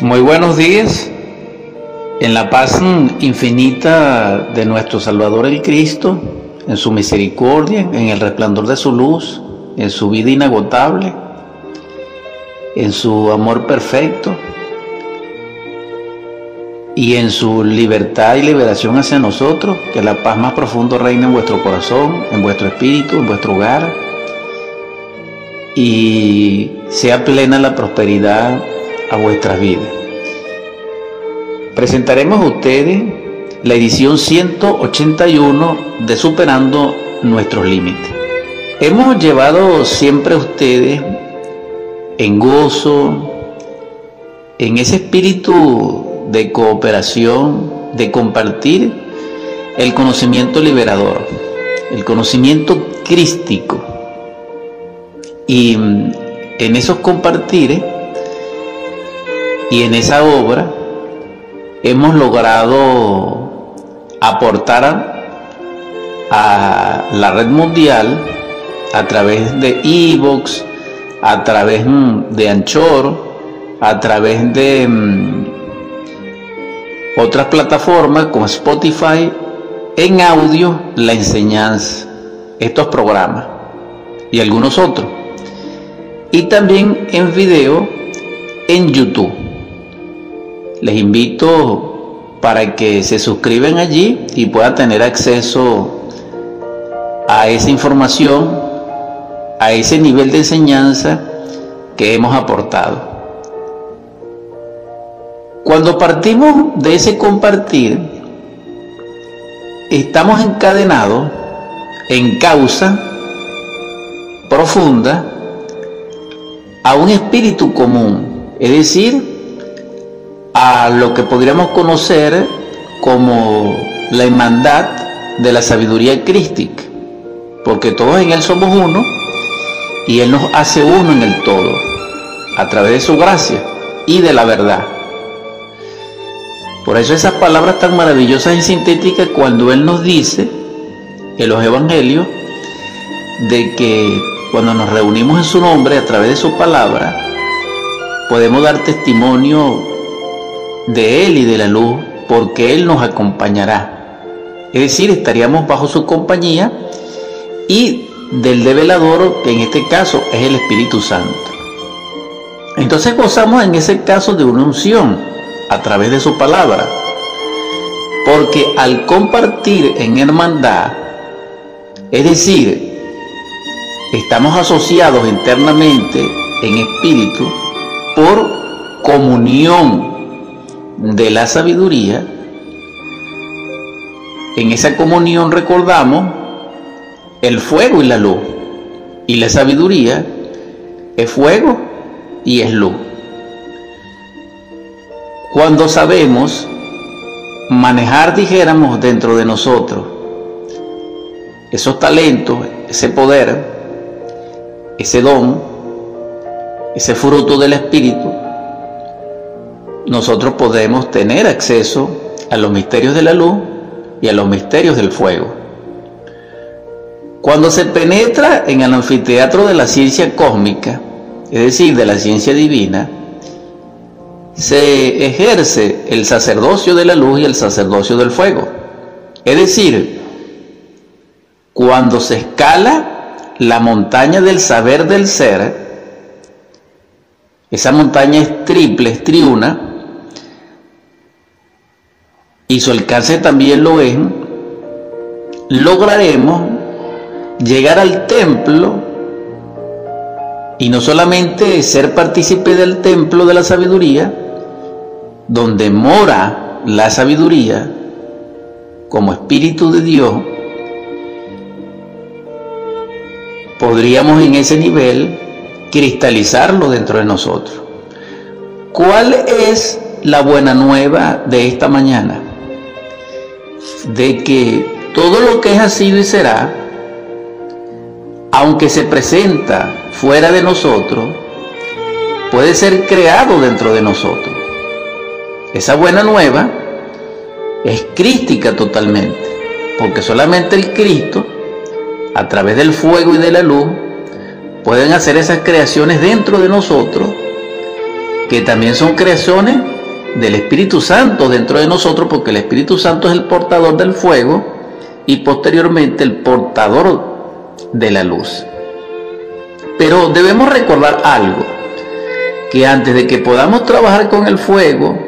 Muy buenos días. En la paz infinita de nuestro Salvador el Cristo, en su misericordia, en el resplandor de su luz, en su vida inagotable, en su amor perfecto y en su libertad y liberación hacia nosotros, que la paz más profunda reine en vuestro corazón, en vuestro espíritu, en vuestro hogar y sea plena la prosperidad a vuestras vidas. Presentaremos a ustedes la edición 181 de Superando nuestros límites. Hemos llevado siempre a ustedes en gozo, en ese espíritu de cooperación, de compartir el conocimiento liberador, el conocimiento crístico. Y en esos compartires y en esa obra hemos logrado aportar a la red mundial a través de Evox, a través mm, de Anchor, a través de mm, otras plataformas como Spotify, en audio la enseñanza, estos programas y algunos otros. Y también en video en YouTube. Les invito para que se suscriban allí y puedan tener acceso a esa información, a ese nivel de enseñanza que hemos aportado. Cuando partimos de ese compartir, estamos encadenados en causa profunda a un espíritu común, es decir, a lo que podríamos conocer como la hermandad de la sabiduría crística, porque todos en Él somos uno y Él nos hace uno en el todo, a través de su gracia y de la verdad. Por eso esas palabras tan maravillosas y sintéticas cuando Él nos dice en los evangelios de que cuando nos reunimos en su nombre a través de su palabra, podemos dar testimonio de Él y de la luz, porque Él nos acompañará. Es decir, estaríamos bajo su compañía y del develador, que en este caso es el Espíritu Santo. Entonces gozamos en ese caso de una unción a través de su palabra, porque al compartir en hermandad, es decir, estamos asociados internamente en espíritu por comunión de la sabiduría, en esa comunión recordamos el fuego y la luz. Y la sabiduría es fuego y es luz. Cuando sabemos manejar, dijéramos, dentro de nosotros esos talentos, ese poder, ese don, ese fruto del Espíritu, nosotros podemos tener acceso a los misterios de la luz y a los misterios del fuego. Cuando se penetra en el anfiteatro de la ciencia cósmica, es decir, de la ciencia divina, se ejerce el sacerdocio de la luz y el sacerdocio del fuego. Es decir, cuando se escala la montaña del saber del ser, esa montaña es triple, es triuna, y su alcance también lo es, lograremos llegar al templo y no solamente ser partícipe del templo de la sabiduría, donde mora la sabiduría como espíritu de Dios, podríamos en ese nivel cristalizarlo dentro de nosotros. ¿Cuál es la buena nueva de esta mañana? de que todo lo que ha sido y será, aunque se presenta fuera de nosotros, puede ser creado dentro de nosotros. Esa buena nueva es crística totalmente, porque solamente el Cristo, a través del fuego y de la luz, pueden hacer esas creaciones dentro de nosotros que también son creaciones del Espíritu Santo dentro de nosotros, porque el Espíritu Santo es el portador del fuego y posteriormente el portador de la luz. Pero debemos recordar algo, que antes de que podamos trabajar con el fuego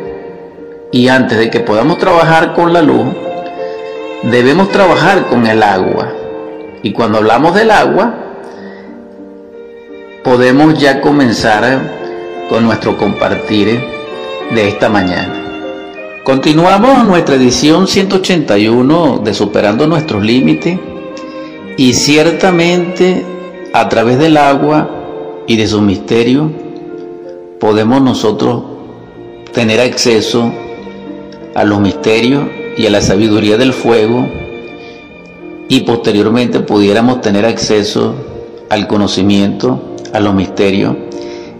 y antes de que podamos trabajar con la luz, debemos trabajar con el agua. Y cuando hablamos del agua, podemos ya comenzar con nuestro compartir de esta mañana. Continuamos nuestra edición 181 de Superando nuestros límites y ciertamente a través del agua y de su misterio podemos nosotros tener acceso a los misterios y a la sabiduría del fuego y posteriormente pudiéramos tener acceso al conocimiento, a los misterios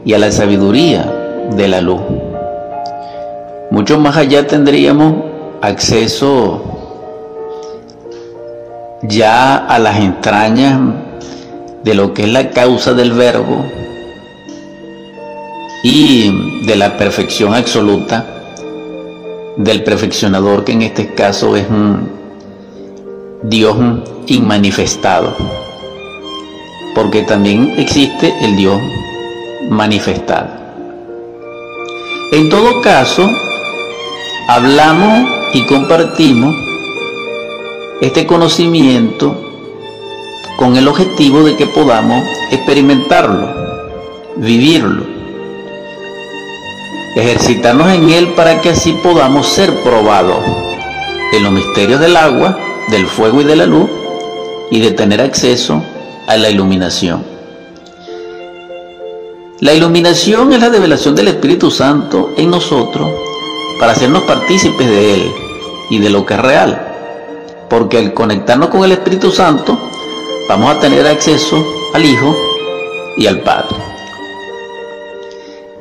y a la sabiduría de la luz. Mucho más allá tendríamos acceso ya a las entrañas de lo que es la causa del verbo y de la perfección absoluta del perfeccionador que en este caso es un Dios inmanifestado porque también existe el Dios manifestado. En todo caso hablamos y compartimos este conocimiento con el objetivo de que podamos experimentarlo, vivirlo, ejercitarnos en él para que así podamos ser probados en los misterios del agua, del fuego y de la luz y de tener acceso a la iluminación. La iluminación es la revelación del Espíritu Santo en nosotros para hacernos partícipes de Él y de lo que es real. Porque al conectarnos con el Espíritu Santo, vamos a tener acceso al Hijo y al Padre.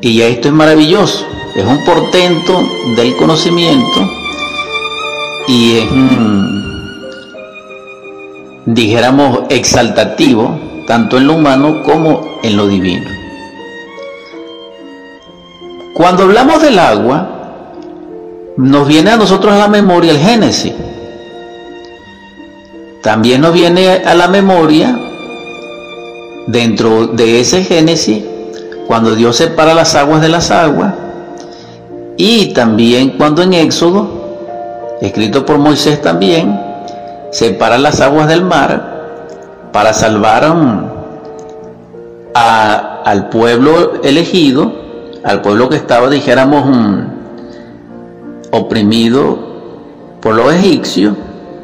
Y esto es maravilloso, es un portento del conocimiento y es, dijéramos, exaltativo, tanto en lo humano como en lo divino. Cuando hablamos del agua, nos viene a nosotros a la memoria el Génesis. También nos viene a la memoria, dentro de ese Génesis, cuando Dios separa las aguas de las aguas, y también cuando en Éxodo, escrito por Moisés también, separa las aguas del mar para salvar al pueblo elegido, al pueblo que estaba, dijéramos, oprimido por los egipcios,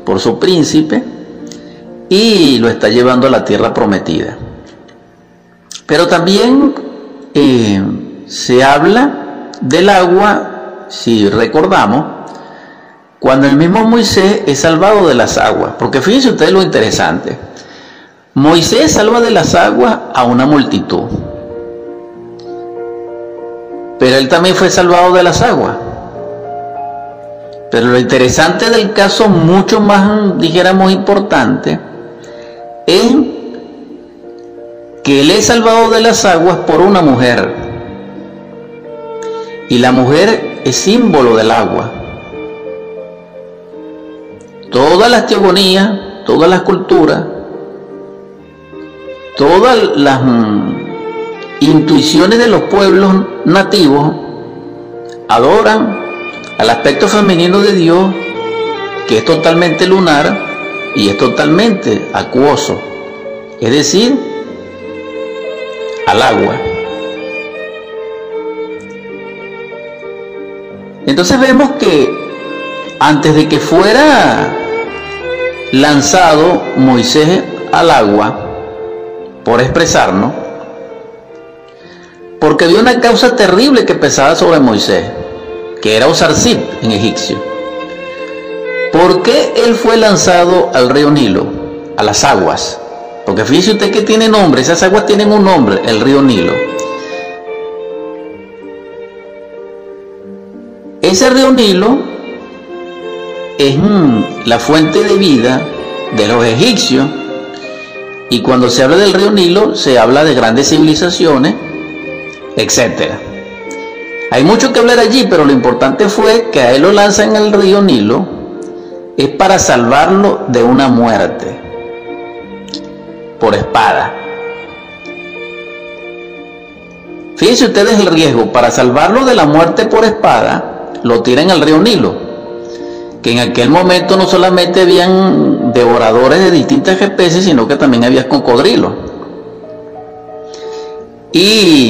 por su príncipe, y lo está llevando a la tierra prometida. Pero también eh, se habla del agua, si recordamos, cuando el mismo Moisés es salvado de las aguas. Porque fíjense ustedes lo interesante. Moisés salva de las aguas a una multitud. Pero él también fue salvado de las aguas. Pero lo interesante del caso, mucho más, dijéramos, importante, es que él es salvado de las aguas por una mujer. Y la mujer es símbolo del agua. Todas las teogonías, todas las culturas, todas las mm, intuiciones de los pueblos nativos adoran al aspecto femenino de Dios, que es totalmente lunar y es totalmente acuoso, es decir, al agua. Entonces vemos que antes de que fuera lanzado Moisés al agua, por expresarnos, porque había una causa terrible que pesaba sobre Moisés que era Osarzit en egipcio. ¿Por qué él fue lanzado al río Nilo, a las aguas? Porque fíjese usted que tiene nombre, esas aguas tienen un nombre, el río Nilo. Ese río Nilo es la fuente de vida de los egipcios y cuando se habla del río Nilo se habla de grandes civilizaciones, etcétera. Hay mucho que hablar allí, pero lo importante fue que a él lo lanzan el río Nilo, es para salvarlo de una muerte por espada. Fíjense ustedes el riesgo, para salvarlo de la muerte por espada, lo tiran al río Nilo, que en aquel momento no solamente habían devoradores de distintas especies, sino que también había cocodrilos. Y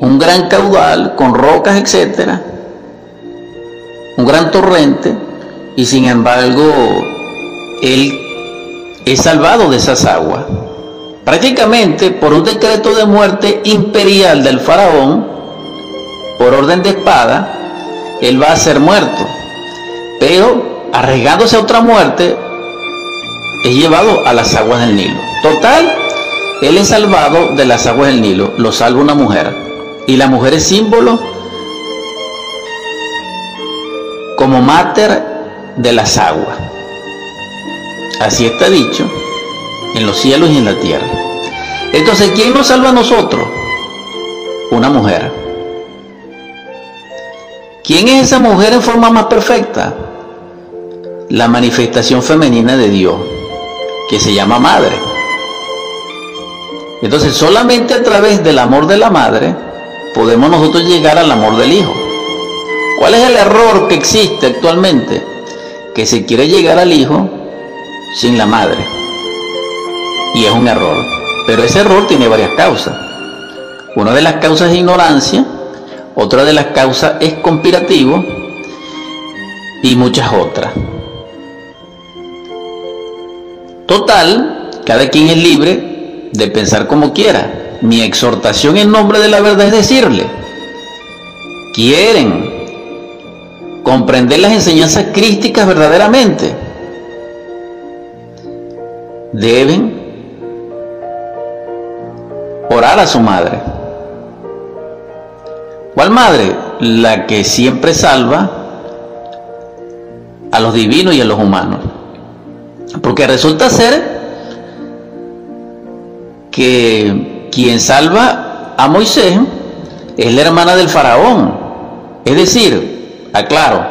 un gran caudal con rocas, etcétera, un gran torrente, y sin embargo, él es salvado de esas aguas. Prácticamente por un decreto de muerte imperial del faraón, por orden de espada, él va a ser muerto. Pero arriesgándose a otra muerte, es llevado a las aguas del Nilo. Total, él es salvado de las aguas del Nilo, lo salva una mujer. Y la mujer es símbolo como máter de las aguas. Así está dicho en los cielos y en la tierra. Entonces, ¿quién nos salva a nosotros? Una mujer. ¿Quién es esa mujer en forma más perfecta? La manifestación femenina de Dios, que se llama madre. Entonces, solamente a través del amor de la madre podemos nosotros llegar al amor del hijo. ¿Cuál es el error que existe actualmente? Que se quiere llegar al hijo sin la madre y es un error. Pero ese error tiene varias causas. Una de las causas es ignorancia, otra de las causas es conspirativo y muchas otras. Total, cada quien es libre de pensar como quiera. Mi exhortación en nombre de la verdad es decirle, quieren comprender las enseñanzas crísticas verdaderamente, deben orar a su madre. ¿Cuál madre? La que siempre salva a los divinos y a los humanos. Porque resulta ser que quien salva a Moisés es la hermana del faraón. Es decir, aclaro,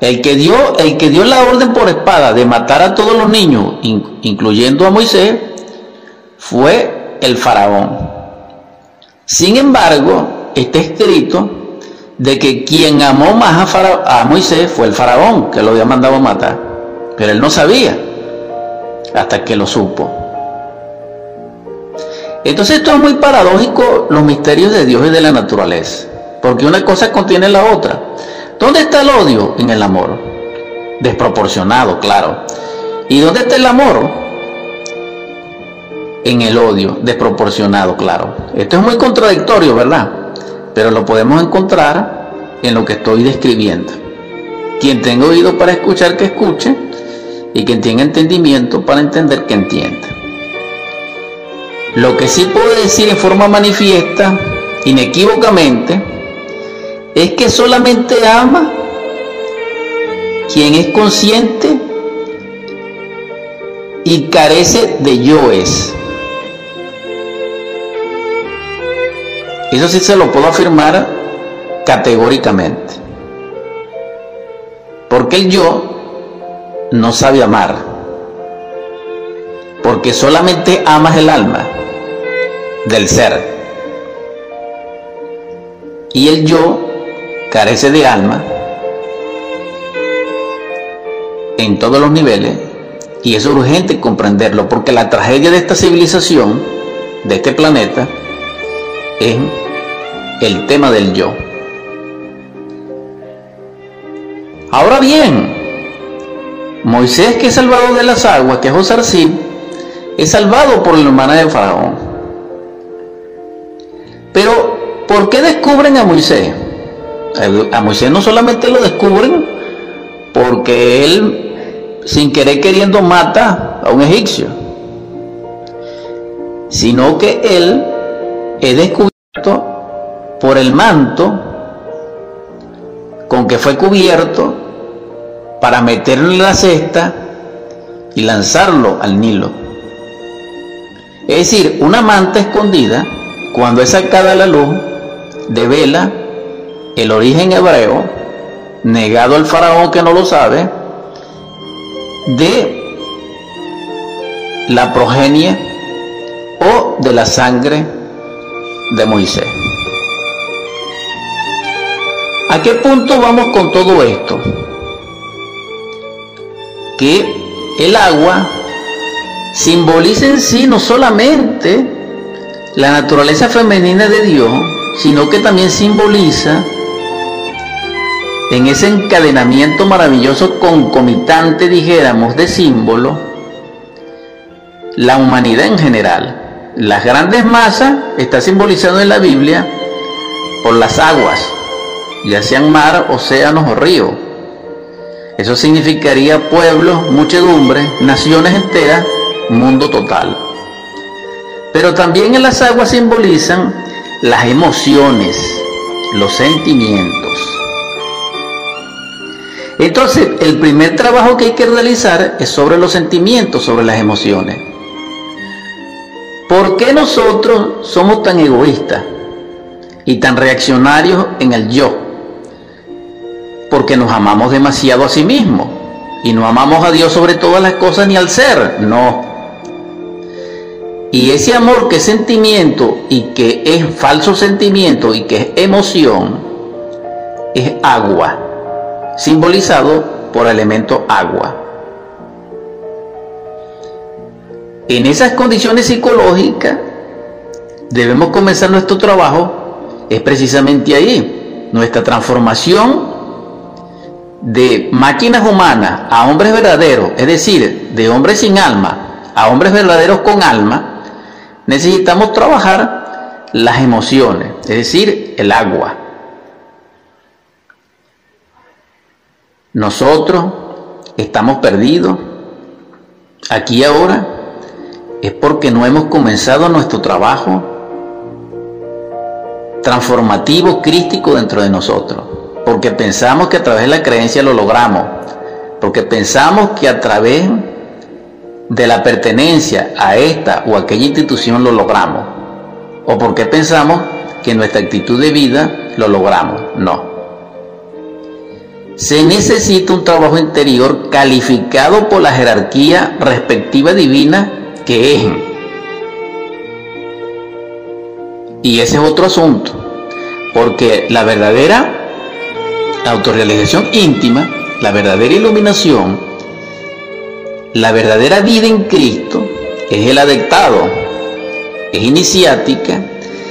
el que dio, el que dio la orden por espada de matar a todos los niños, incluyendo a Moisés, fue el faraón. Sin embargo, está escrito de que quien amó más a, Moisés fue el faraón, que lo había mandado a matar. Pero él no sabía hasta que lo supo. Entonces esto es muy paradójico, los misterios de Dios y de la naturaleza, porque una cosa contiene la otra. ¿Dónde está el odio? En el amor. Desproporcionado, claro. ¿Y dónde está el amor? en el odio desproporcionado, claro. Esto es muy contradictorio, ¿verdad? Pero lo podemos encontrar en lo que estoy describiendo. Quien tenga oído para escuchar, que escuche, y quien tenga entendimiento para entender, que entienda. Lo que sí puedo decir en forma manifiesta, inequívocamente, es que solamente ama quien es consciente y carece de yoes. Eso sí se lo puedo afirmar categóricamente. Porque el yo no sabe amar. Porque solamente amas el alma del ser. Y el yo carece de alma en todos los niveles. Y es urgente comprenderlo porque la tragedia de esta civilización, de este planeta, es el tema del yo. Ahora bien, Moisés que es salvado de las aguas, que es José es salvado por la hermana de Faraón. Pero, ¿por qué descubren a Moisés? A Moisés no solamente lo descubren porque él, sin querer queriendo, mata a un egipcio, sino que él es descubierto por el manto con que fue cubierto para meterlo en la cesta y lanzarlo al Nilo. Es decir, una manta escondida, cuando es sacada a la luz, devela el origen hebreo, negado al faraón que no lo sabe, de la progenie o de la sangre de Moisés. ¿A qué punto vamos con todo esto? Que el agua simboliza en sí no solamente la naturaleza femenina de Dios, sino que también simboliza en ese encadenamiento maravilloso concomitante, dijéramos, de símbolo, la humanidad en general. Las grandes masas está simbolizado en la Biblia por las aguas, ya sean mar, océanos o ríos. Eso significaría pueblos, muchedumbre, naciones enteras, mundo total. Pero también en las aguas simbolizan las emociones, los sentimientos. Entonces, el primer trabajo que hay que realizar es sobre los sentimientos, sobre las emociones. ¿Por qué nosotros somos tan egoístas y tan reaccionarios en el yo? Porque nos amamos demasiado a sí mismos y no amamos a Dios sobre todas las cosas ni al ser, no. Y ese amor que es sentimiento y que es falso sentimiento y que es emoción, es agua, simbolizado por el elemento agua. En esas condiciones psicológicas debemos comenzar nuestro trabajo, es precisamente ahí, nuestra transformación de máquinas humanas a hombres verdaderos, es decir, de hombres sin alma a hombres verdaderos con alma, necesitamos trabajar las emociones, es decir, el agua. Nosotros estamos perdidos aquí ahora es porque no hemos comenzado nuestro trabajo transformativo, crístico dentro de nosotros porque pensamos que a través de la creencia lo logramos, porque pensamos que a través de la pertenencia a esta o aquella institución lo logramos, o porque pensamos que nuestra actitud de vida lo logramos. No. Se necesita un trabajo interior calificado por la jerarquía respectiva divina que es. Y ese es otro asunto, porque la verdadera autorrealización íntima, la verdadera iluminación, la verdadera vida en Cristo es el adectado, es iniciática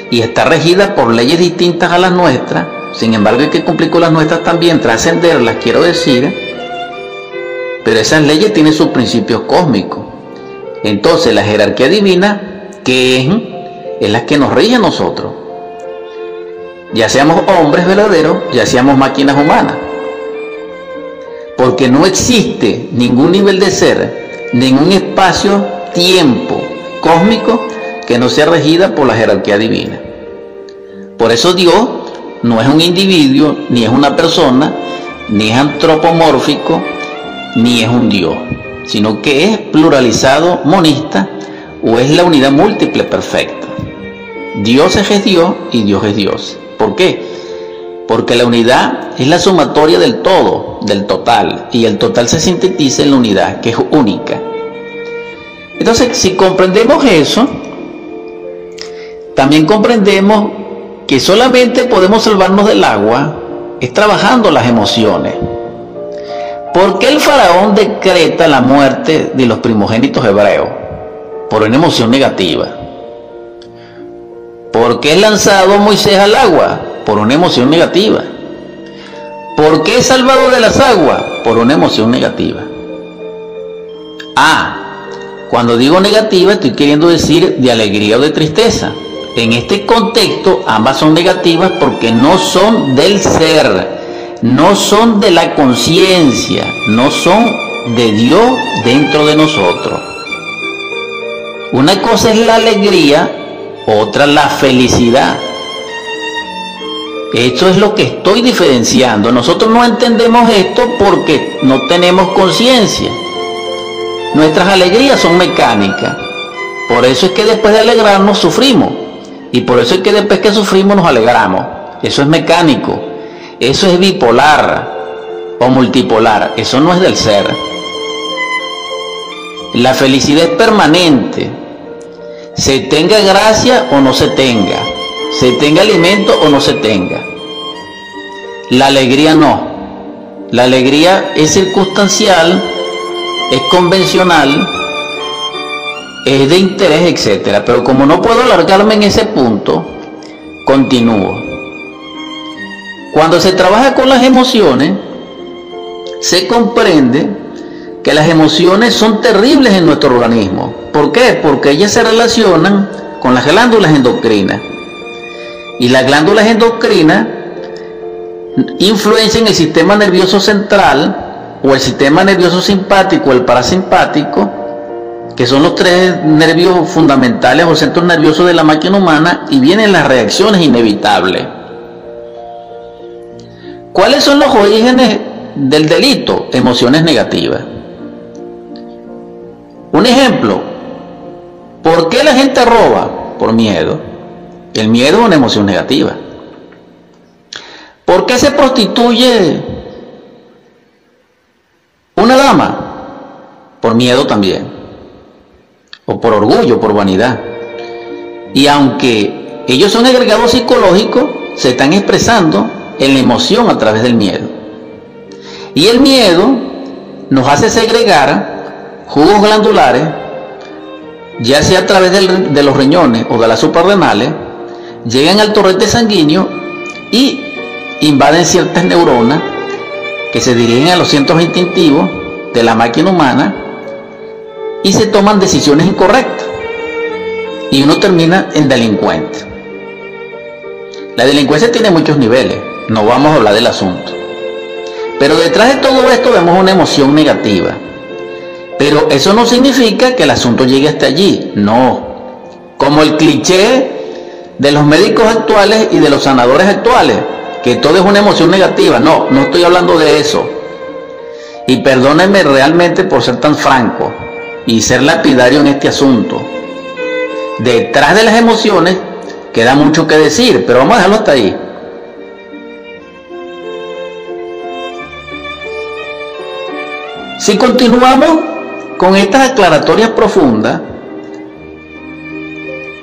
y está regida por leyes distintas a las nuestras. Sin embargo, hay que cumplir con las nuestras también, trascenderlas, quiero decir. Pero esas leyes tienen sus principios cósmicos. Entonces, la jerarquía divina, que es, es la que nos rige a nosotros ya seamos hombres verdaderos, ya seamos máquinas humanas. Porque no existe ningún nivel de ser, ningún espacio, tiempo cósmico que no sea regida por la jerarquía divina. Por eso Dios no es un individuo, ni es una persona, ni es antropomórfico, ni es un Dios, sino que es pluralizado, monista, o es la unidad múltiple perfecta. Dios es Dios y Dios es Dios. ¿Por qué? Porque la unidad es la sumatoria del todo, del total, y el total se sintetiza en la unidad, que es única. Entonces, si comprendemos eso, también comprendemos que solamente podemos salvarnos del agua es trabajando las emociones. ¿Por qué el faraón decreta la muerte de los primogénitos hebreos? Por una emoción negativa. ¿Por qué es lanzado Moisés al agua? Por una emoción negativa. ¿Por qué es salvado de las aguas? Por una emoción negativa. Ah, cuando digo negativa estoy queriendo decir de alegría o de tristeza. En este contexto ambas son negativas porque no son del ser, no son de la conciencia, no son de Dios dentro de nosotros. Una cosa es la alegría otra la felicidad. Esto es lo que estoy diferenciando. Nosotros no entendemos esto porque no tenemos conciencia. Nuestras alegrías son mecánicas. Por eso es que después de alegrarnos sufrimos. Y por eso es que después que sufrimos nos alegramos. Eso es mecánico. Eso es bipolar o multipolar. Eso no es del ser. La felicidad es permanente. Se tenga gracia o no se tenga. Se tenga alimento o no se tenga. La alegría no. La alegría es circunstancial, es convencional, es de interés, etcétera. Pero como no puedo alargarme en ese punto, continúo. Cuando se trabaja con las emociones, se comprende que las emociones son terribles en nuestro organismo. ¿Por qué? Porque ellas se relacionan con las glándulas endocrinas. Y las glándulas endocrinas influencian el sistema nervioso central o el sistema nervioso simpático o el parasimpático, que son los tres nervios fundamentales o centros nerviosos de la máquina humana, y vienen las reacciones inevitables. ¿Cuáles son los orígenes del delito? Emociones negativas. Un ejemplo, ¿por qué la gente roba? Por miedo. El miedo es una emoción negativa. ¿Por qué se prostituye una dama? Por miedo también. O por orgullo, por vanidad. Y aunque ellos son agregados psicológicos, se están expresando en la emoción a través del miedo. Y el miedo nos hace segregar jugos glandulares, ya sea a través de los riñones o de las suprarrenales, llegan al torrente sanguíneo y invaden ciertas neuronas que se dirigen a los centros instintivos de la máquina humana y se toman decisiones incorrectas. Y uno termina en delincuente. La delincuencia tiene muchos niveles, no vamos a hablar del asunto. Pero detrás de todo esto vemos una emoción negativa. Pero eso no significa que el asunto llegue hasta allí, no. Como el cliché de los médicos actuales y de los sanadores actuales, que todo es una emoción negativa. No, no estoy hablando de eso. Y perdónenme realmente por ser tan franco y ser lapidario en este asunto. Detrás de las emociones queda mucho que decir, pero vamos a dejarlo hasta ahí. Si continuamos con estas aclaratorias profundas,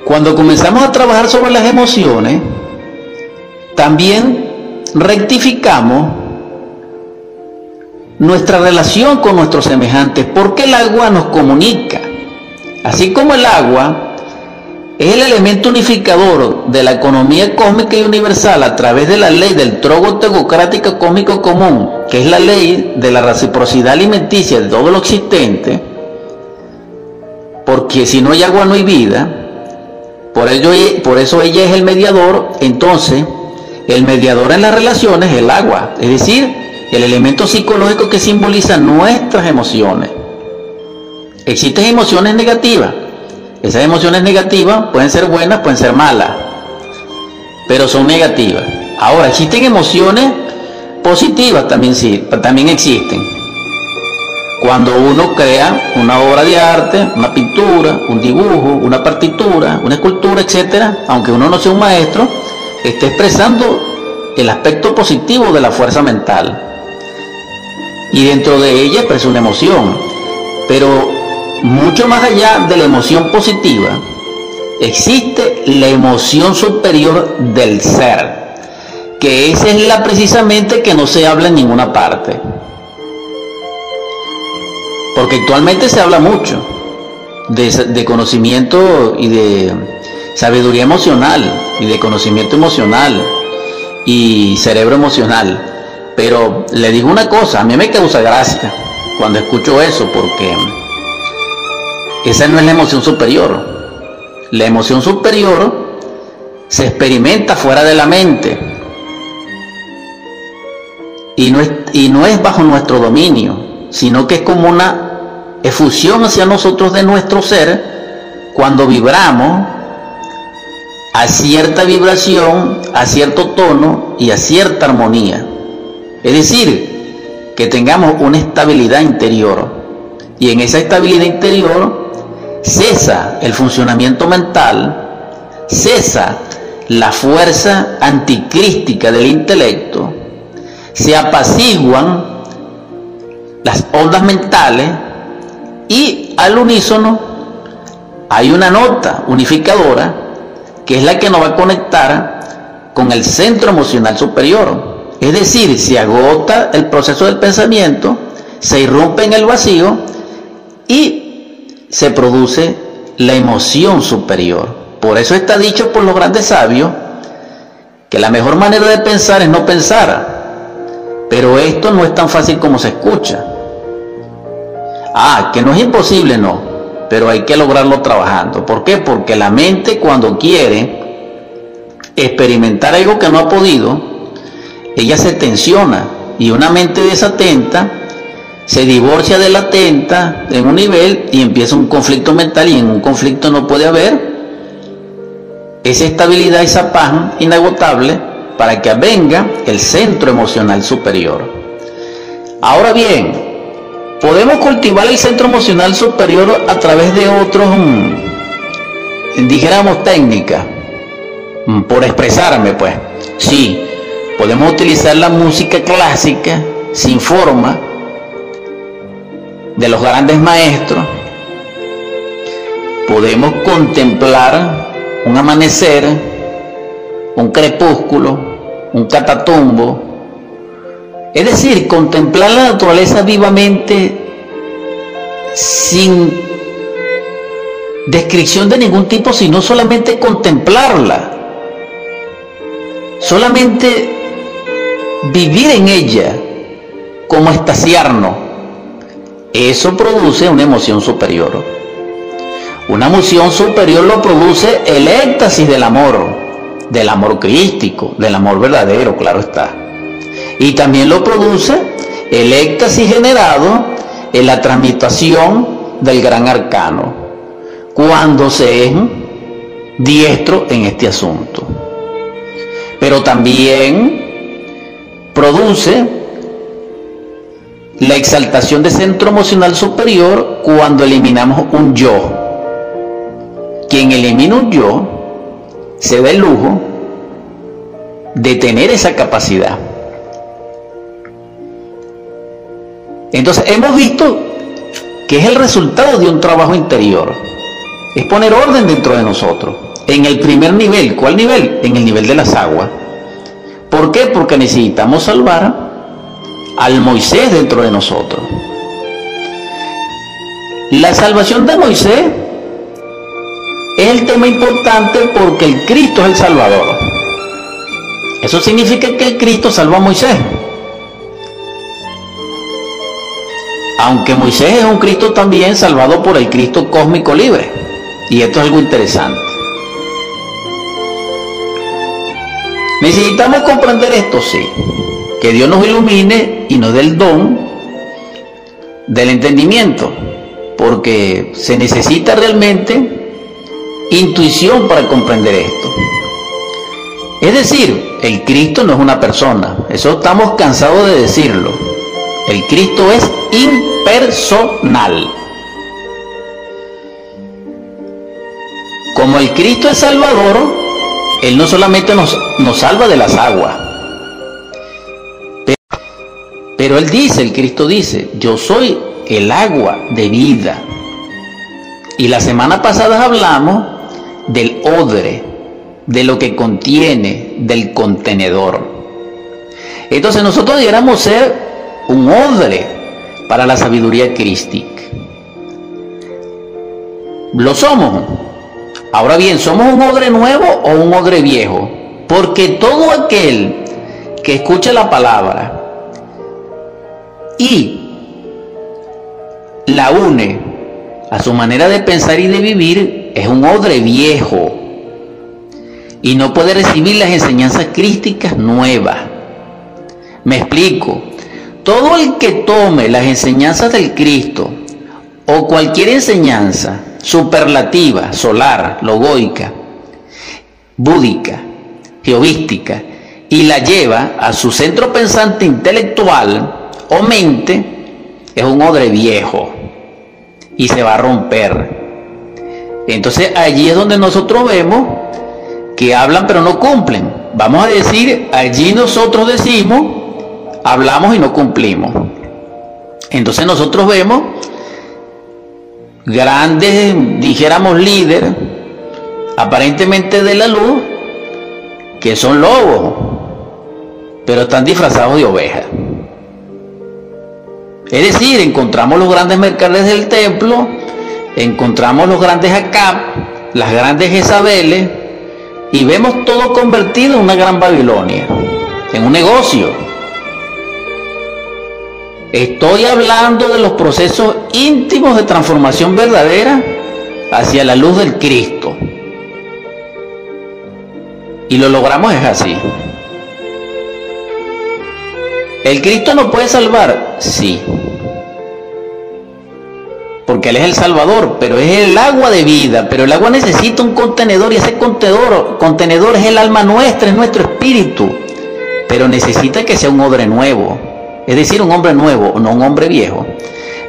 cuando comenzamos a trabajar sobre las emociones, también rectificamos nuestra relación con nuestros semejantes, porque el agua nos comunica. Así como el agua es el elemento unificador de la economía cósmica y universal a través de la ley del trogo teocrático cósmico común, que es la ley de la reciprocidad alimenticia de todo lo existente, porque si no hay agua no hay vida, por, ello, por eso ella es el mediador, entonces el mediador en las relaciones es el agua, es decir, el elemento psicológico que simboliza nuestras emociones. Existen emociones negativas. Esas emociones negativas pueden ser buenas, pueden ser malas, pero son negativas. Ahora, existen emociones positivas también, sí, también existen. Cuando uno crea una obra de arte, una pintura, un dibujo, una partitura, una escultura, etcétera, aunque uno no sea un maestro, está expresando el aspecto positivo de la fuerza mental. Y dentro de ella expresa una emoción. Pero mucho más allá de la emoción positiva, existe la emoción superior del ser, que esa es la precisamente que no se habla en ninguna parte. Porque actualmente se habla mucho de, conocimiento y de sabiduría emocional y de conocimiento emocional y cerebro emocional. Pero le digo una cosa, a mí me causa gracia cuando escucho eso porque esa no es la emoción superior. La emoción superior se experimenta fuera de la mente y no es bajo nuestro dominio, sino que es como una efusión hacia nosotros de nuestro ser cuando vibramos a cierta vibración, a cierto tono y a cierta armonía. Es decir, que tengamos una estabilidad interior. Y en esa estabilidad interior cesa el funcionamiento mental, cesa la fuerza anticrística del intelecto, se apaciguan las ondas mentales y al unísono hay una nota unificadora que es la que nos va a conectar con el centro emocional superior. Es decir, se agota el proceso del pensamiento, se irrumpe en el vacío y se produce la emoción superior. Por eso está dicho por los grandes sabios que la mejor manera de pensar es no pensar. Pero esto no es tan fácil como se escucha. Ah, que no es imposible, no. Pero hay que lograrlo trabajando. ¿Por qué? Porque la mente cuando quiere experimentar algo que no ha podido, ella se tensiona. Y una mente desatenta se divorcia de la atenta en un nivel y empieza un conflicto mental y en un conflicto no puede haber esa estabilidad, esa paz inagotable para que venga el centro emocional superior. Ahora bien, podemos cultivar el centro emocional superior a través de otros, mm, dijéramos, técnicas, mm, por expresarme, pues. Sí, podemos utilizar la música clásica, sin forma, de los grandes maestros. Podemos contemplar un amanecer, un crepúsculo, un catatumbo. Es decir, contemplar la naturaleza vivamente sin descripción de ningún tipo, sino solamente contemplarla. Solamente vivir en ella como estasiarnos. Eso produce una emoción superior. Una emoción superior lo produce el éxtasis del amor, del amor crístico, del amor verdadero, claro está. Y también lo produce el éxtasis generado en la transmitación del gran arcano, cuando se es diestro en este asunto. Pero también produce la exaltación de centro emocional superior cuando eliminamos un yo quien elimina un yo se da el lujo de tener esa capacidad. Entonces hemos visto que es el resultado de un trabajo interior. Es poner orden dentro de nosotros. En el primer nivel, ¿cuál nivel? En el nivel de las aguas. ¿Por qué? Porque necesitamos salvar al Moisés dentro de nosotros. La salvación de Moisés es el tema importante porque el Cristo es el Salvador. Eso significa que el Cristo salvó a Moisés. Aunque Moisés es un Cristo también salvado por el Cristo cósmico libre. Y esto es algo interesante. Necesitamos comprender esto, sí. Que Dios nos ilumine y nos dé el don del entendimiento. Porque se necesita realmente intuición para comprender esto. Es decir, el Cristo no es una persona, eso estamos cansados de decirlo. El Cristo es impersonal. Como el Cristo es Salvador, Él no solamente nos, nos salva de las aguas, pero, Él dice, el Cristo dice, yo soy el agua de vida. Y la semana pasada hablamos del odre, de lo que contiene, del contenedor. Entonces nosotros deberíamos ser un odre para la sabiduría crística. Lo somos. Ahora bien, ¿somos un odre nuevo o un odre viejo? Porque todo aquel que escucha la palabra y la une a su manera de pensar y de vivir, es un odre viejo y no puede recibir las enseñanzas crísticas nuevas. Me explico. Todo el que tome las enseñanzas del Cristo o cualquier enseñanza superlativa, solar, logoica, búdica, geovística, y la lleva a su centro pensante intelectual o mente, es un odre viejo y se va a romper. Entonces allí es donde nosotros vemos que hablan pero no cumplen. Vamos a decir, allí nosotros decimos, hablamos y no cumplimos. Entonces nosotros vemos grandes, dijéramos líderes, aparentemente de la luz, que son lobos, pero están disfrazados de ovejas. Es decir, encontramos los grandes mercaderes del templo, encontramos los grandes Acab, las grandes Jezabeles, y vemos todo convertido en una gran Babilonia, en un negocio. Estoy hablando de los procesos íntimos de transformación verdadera hacia la luz del Cristo. Y lo logramos es así. ¿El Cristo nos puede salvar? Sí. Porque Él es el Salvador, pero es el agua de vida. Pero el agua necesita un contenedor y ese contenedor, contenedor es el alma nuestra, es nuestro espíritu. Pero necesita que sea un hombre nuevo. Es decir, un hombre nuevo, no un hombre viejo.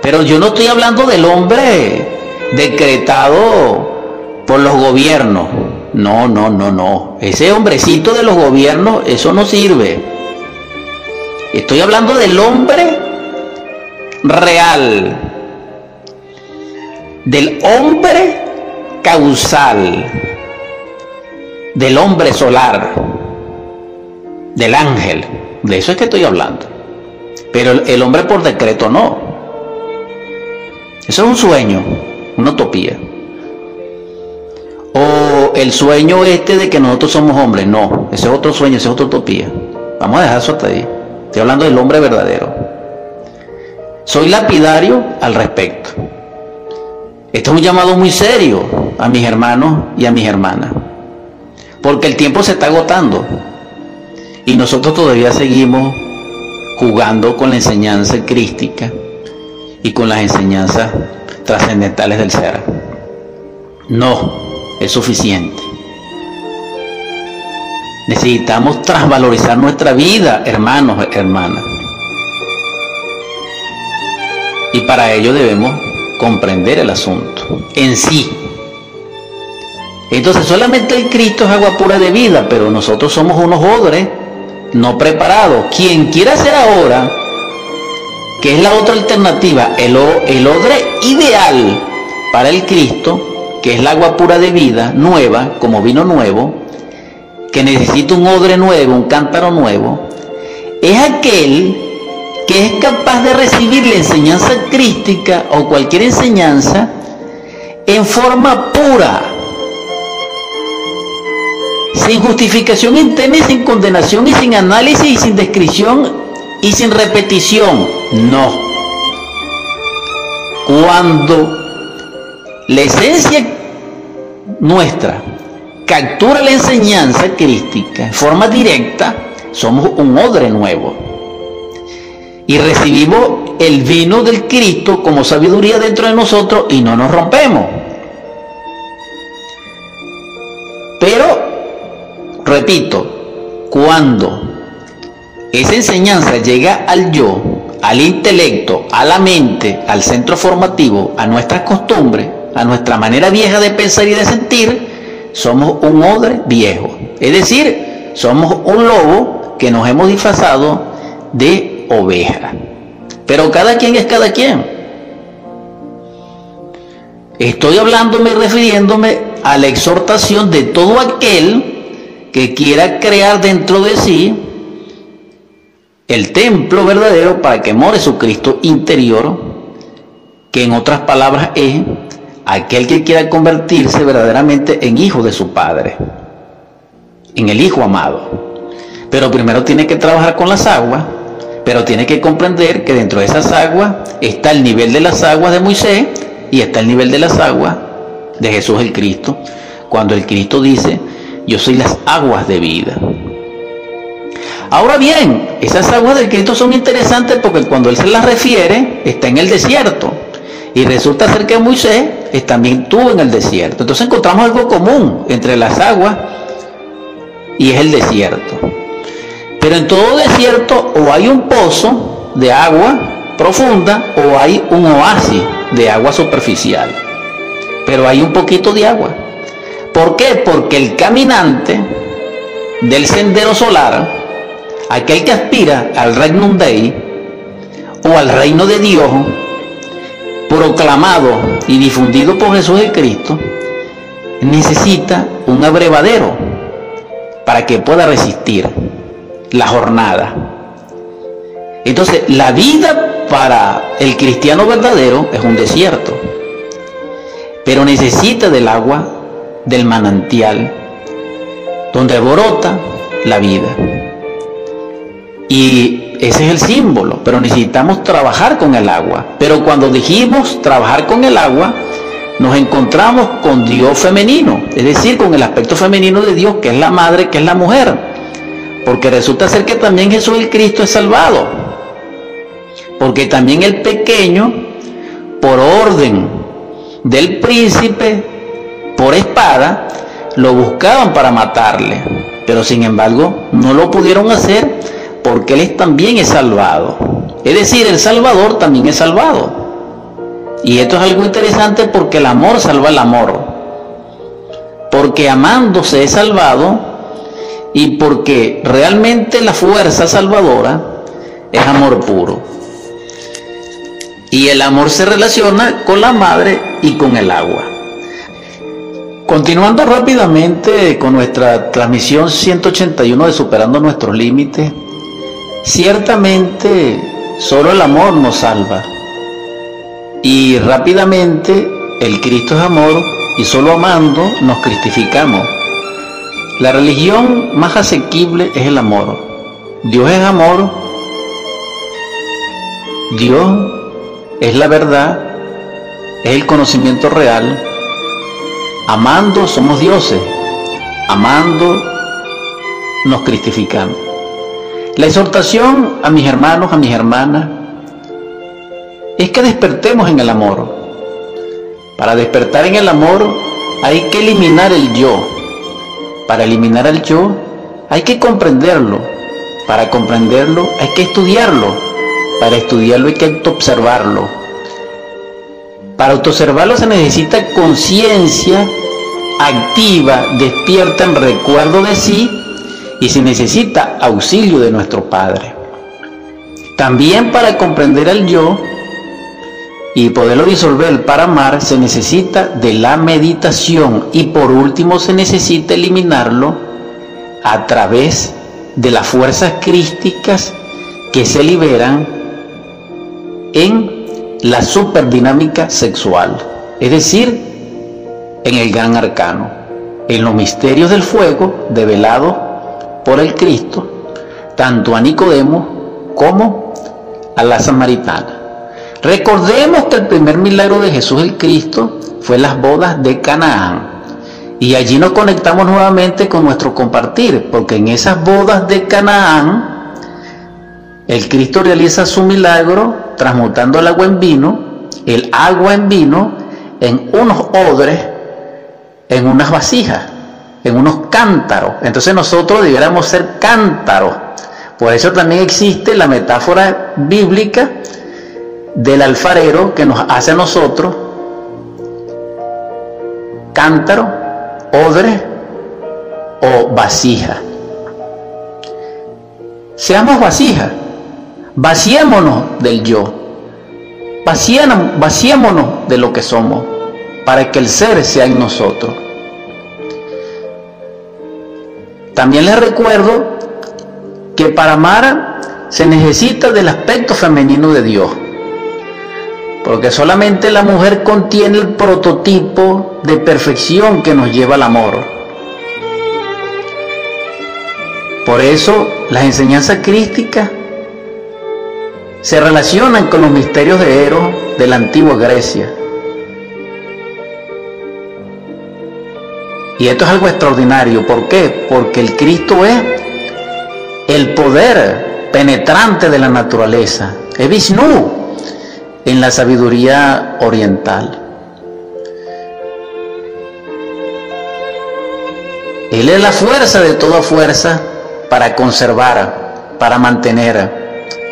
Pero yo no estoy hablando del hombre decretado por los gobiernos. No, no, no, no. Ese hombrecito de los gobiernos, eso no sirve. Estoy hablando del hombre real, del hombre causal, del hombre solar, del ángel. De eso es que estoy hablando. Pero el hombre por decreto no. Eso es un sueño, una utopía. O el sueño este de que nosotros somos hombres. No, ese es otro sueño, esa es otra utopía. Vamos a dejar eso hasta ahí. Estoy hablando del hombre verdadero. Soy lapidario al respecto. Este es un llamado muy serio a mis hermanos y a mis hermanas. Porque el tiempo se está agotando. Y nosotros todavía seguimos jugando con la enseñanza crística y con las enseñanzas trascendentales del ser. No es suficiente. Necesitamos transvalorizar nuestra vida, hermanos, hermanas. Y para ello debemos comprender el asunto en sí. Entonces solamente el Cristo es agua pura de vida, pero nosotros somos unos odres no preparados. Quien quiera hacer ahora, que es la otra alternativa, el, el odre ideal para el Cristo, que es el agua pura de vida, nueva, como vino nuevo, que necesita un odre nuevo, un cántaro nuevo, es aquel que es capaz de recibir la enseñanza crística o cualquier enseñanza en forma pura, sin justificación interna y sin condenación y sin análisis y sin descripción y sin repetición. No. Cuando la esencia nuestra captura la enseñanza crística en forma directa, somos un odre nuevo. Y recibimos el vino del Cristo como sabiduría dentro de nosotros y no nos rompemos. Repito, cuando esa enseñanza llega al yo, al intelecto, a la mente, al centro formativo, a nuestras costumbres, a nuestra manera vieja de pensar y de sentir, somos un odre viejo. Es decir, somos un lobo que nos hemos disfrazado de oveja. Pero cada quien es cada quien. Estoy hablándome, refiriéndome a la exhortación de todo aquel que quiera crear dentro de sí el templo verdadero para que more su Cristo interior, que en otras palabras es aquel que quiera convertirse verdaderamente en hijo de su Padre, en el Hijo amado. Pero primero tiene que trabajar con las aguas, pero tiene que comprender que dentro de esas aguas está el nivel de las aguas de Moisés y está el nivel de las aguas de Jesús el Cristo, cuando el Cristo dice, yo soy las aguas de vida. Ahora bien, esas aguas del Cristo son interesantes porque cuando Él se las refiere, está en el desierto. Y resulta ser que Moisés también tuvo en el desierto. Entonces encontramos algo común entre las aguas y es el desierto. Pero en todo desierto o hay un pozo de agua profunda o hay un oasis de agua superficial. Pero hay un poquito de agua. ¿Por qué? Porque el caminante del sendero solar aquel que aspira al reino Dei o al reino de Dios, proclamado y difundido por Jesús de Cristo, necesita un abrevadero para que pueda resistir la jornada. Entonces, la vida para el cristiano verdadero es un desierto, pero necesita del agua del manantial, donde brota la vida. Y ese es el símbolo, pero necesitamos trabajar con el agua. Pero cuando dijimos trabajar con el agua, nos encontramos con Dios femenino, es decir, con el aspecto femenino de Dios, que es la madre, que es la mujer. Porque resulta ser que también Jesús el Cristo es salvado. Porque también el pequeño, por orden del príncipe, por espada, lo buscaban para matarle. Pero sin embargo, no lo pudieron hacer porque Él también es salvado. Es decir, el Salvador también es salvado. Y esto es algo interesante porque el amor salva el amor. Porque amándose es salvado y porque realmente la fuerza salvadora es amor puro. Y el amor se relaciona con la madre y con el agua. Continuando rápidamente con nuestra transmisión 181 de Superando nuestros Límites, ciertamente solo el amor nos salva. Y rápidamente el Cristo es amor y solo amando nos cristificamos. La religión más asequible es el amor. Dios es amor. Dios es la verdad. Es el conocimiento real. Amando somos dioses. Amando nos cristificamos. La exhortación a mis hermanos, a mis hermanas, es que despertemos en el amor. Para despertar en el amor hay que eliminar el yo. Para eliminar el yo hay que comprenderlo. Para comprenderlo hay que estudiarlo. Para estudiarlo hay que observarlo. Para autoobservarlo se necesita conciencia activa, despierta en recuerdo de sí y se necesita auxilio de nuestro Padre. También para comprender el yo y poderlo disolver para amar se necesita de la meditación y por último se necesita eliminarlo a través de las fuerzas crísticas que se liberan en la superdinámica sexual, es decir, en el gran arcano, en los misterios del fuego develado por el Cristo, tanto a Nicodemo como a la samaritana. Recordemos que el primer milagro de Jesús el Cristo fue las bodas de Canaán. Y allí nos conectamos nuevamente con nuestro compartir, porque en esas bodas de Canaán, el Cristo realiza su milagro transmutando el agua en vino, el agua en vino, en unos odres, en unas vasijas, en unos cántaros. Entonces nosotros debiéramos ser cántaros. Por eso también existe la metáfora bíblica del alfarero que nos hace a nosotros cántaro, odre o vasija. Seamos vasija, vaciémonos del yo, vaciémonos de lo que somos, para que el ser sea en nosotros. También les recuerdo que para amar se necesita del aspecto femenino de Dios porque solamente la mujer contiene el prototipo de perfección que nos lleva al amor. Por eso las enseñanzas crísticas se relacionan con los misterios de Eros de la antigua Grecia. Y esto es algo extraordinario. ¿Por qué? Porque el Cristo es el poder penetrante de la naturaleza. Es Vishnu, en la sabiduría oriental. Él es la fuerza de toda fuerza para conservar, para mantener,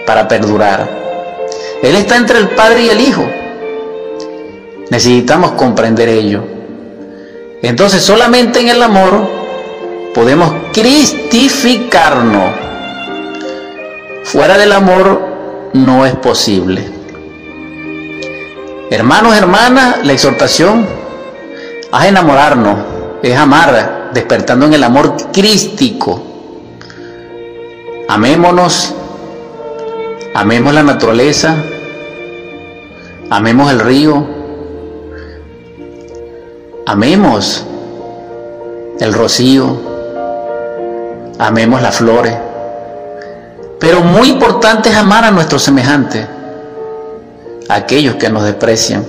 para perdurar. Él está entre el Padre y el Hijo. Necesitamos comprender ello. Entonces solamente en el amor podemos cristificarnos. Fuera del amor no es posible. Hermanos, hermanas, la exhortación a enamorarnos, es amar, despertando en el amor crístico. Amémonos, amemos la naturaleza, amemos el río, amemos el rocío, amemos las flores. Pero muy importante es amar a nuestros semejantes, a aquellos que nos desprecian,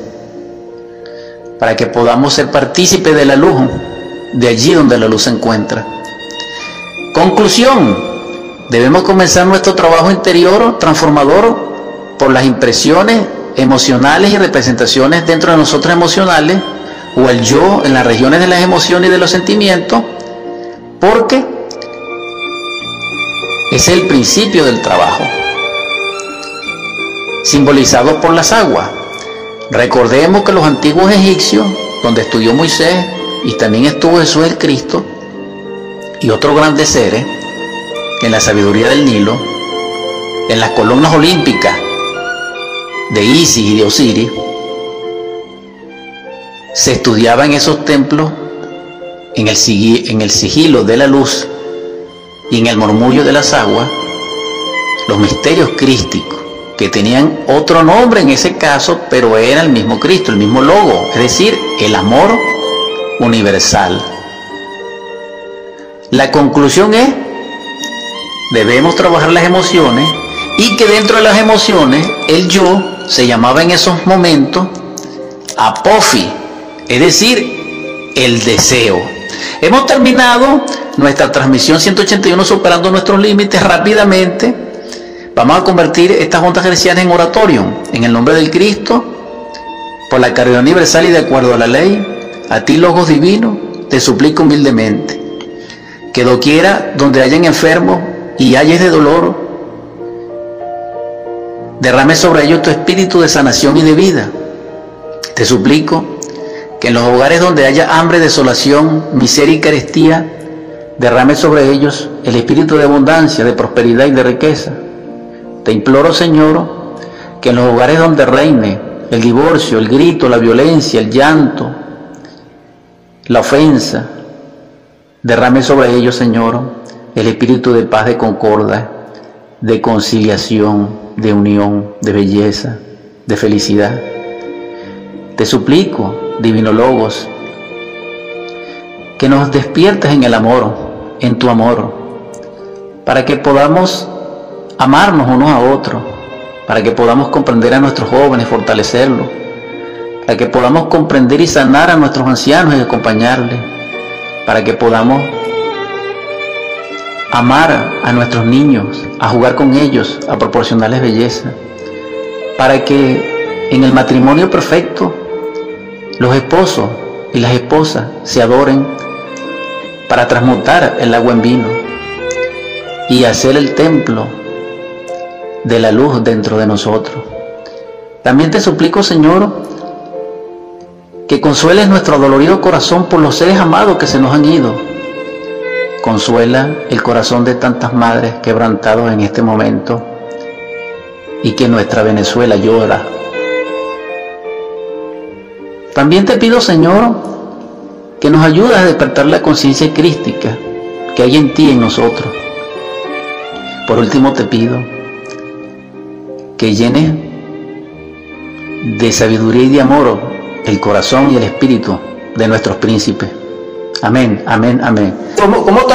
para que podamos ser partícipes de la luz, de allí donde la luz se encuentra. Conclusión, debemos comenzar nuestro trabajo interior transformador por las impresiones emocionales y representaciones dentro de nosotros emocionales, o el yo en las regiones de las emociones y de los sentimientos, porque es el principio del trabajo, simbolizado por las aguas. Recordemos que los antiguos egipcios, donde estudió Moisés y también estuvo Jesús el Cristo y otros grandes seres, en la sabiduría del Nilo, en las columnas olímpicas de Isis y de Osiris, se estudiaba en esos templos en el, sigilo de la luz y en el murmullo de las aguas los misterios crísticos, que tenían otro nombre en ese caso, pero era el mismo Cristo, el mismo logo, es decir, el amor universal. La conclusión es, debemos trabajar las emociones y que dentro de las emociones el yo se llamaba en esos momentos apofi, es decir, el deseo. Hemos terminado nuestra transmisión 181 superando nuestros límites rápidamente. Vamos a convertir estas juntas cristianas en oratorio, en el nombre del Cristo, por la caridad universal y de acuerdo a la ley, a ti, Logos Divino, te suplico humildemente, que doquiera donde hayan enfermos y hayes de dolor, derrame sobre ellos tu espíritu de sanación y de vida. Te suplico que en los hogares donde haya hambre, desolación, miseria y carestía, derrame sobre ellos el espíritu de abundancia, de prosperidad y de riqueza. Te imploro, Señor, que en los hogares donde reine el divorcio, el grito, la violencia, el llanto, la ofensa, derrame sobre ellos, Señor, el espíritu de paz, de concordia, de conciliación, de unión, de belleza, de felicidad. Te suplico, Divino Logos, que nos despiertes en el amor, en tu amor, para que podamos amarnos unos a otros, para que podamos comprender a nuestros jóvenes, fortalecerlos, para que podamos comprender y sanar a nuestros ancianos y acompañarles, para que podamos amar a nuestros niños, a jugar con ellos, a proporcionarles belleza, para que en el matrimonio perfecto los esposos y las esposas se adoren para transmutar el agua en vino y hacer el templo de la luz dentro de nosotros. También te suplico, Señor, que consueles nuestro dolorido corazón por los seres amados que se nos han ido. Consuela el corazón de tantas madres quebrantados en este momento y que nuestra Venezuela llora. También te pido, Señor, que nos ayuda a despertar la conciencia crística que hay en ti en nosotros. Por último te pido que llenes de sabiduría y de amor el corazón y el espíritu de nuestros príncipes. Amén, amén, amén. ¿Cómo, cómo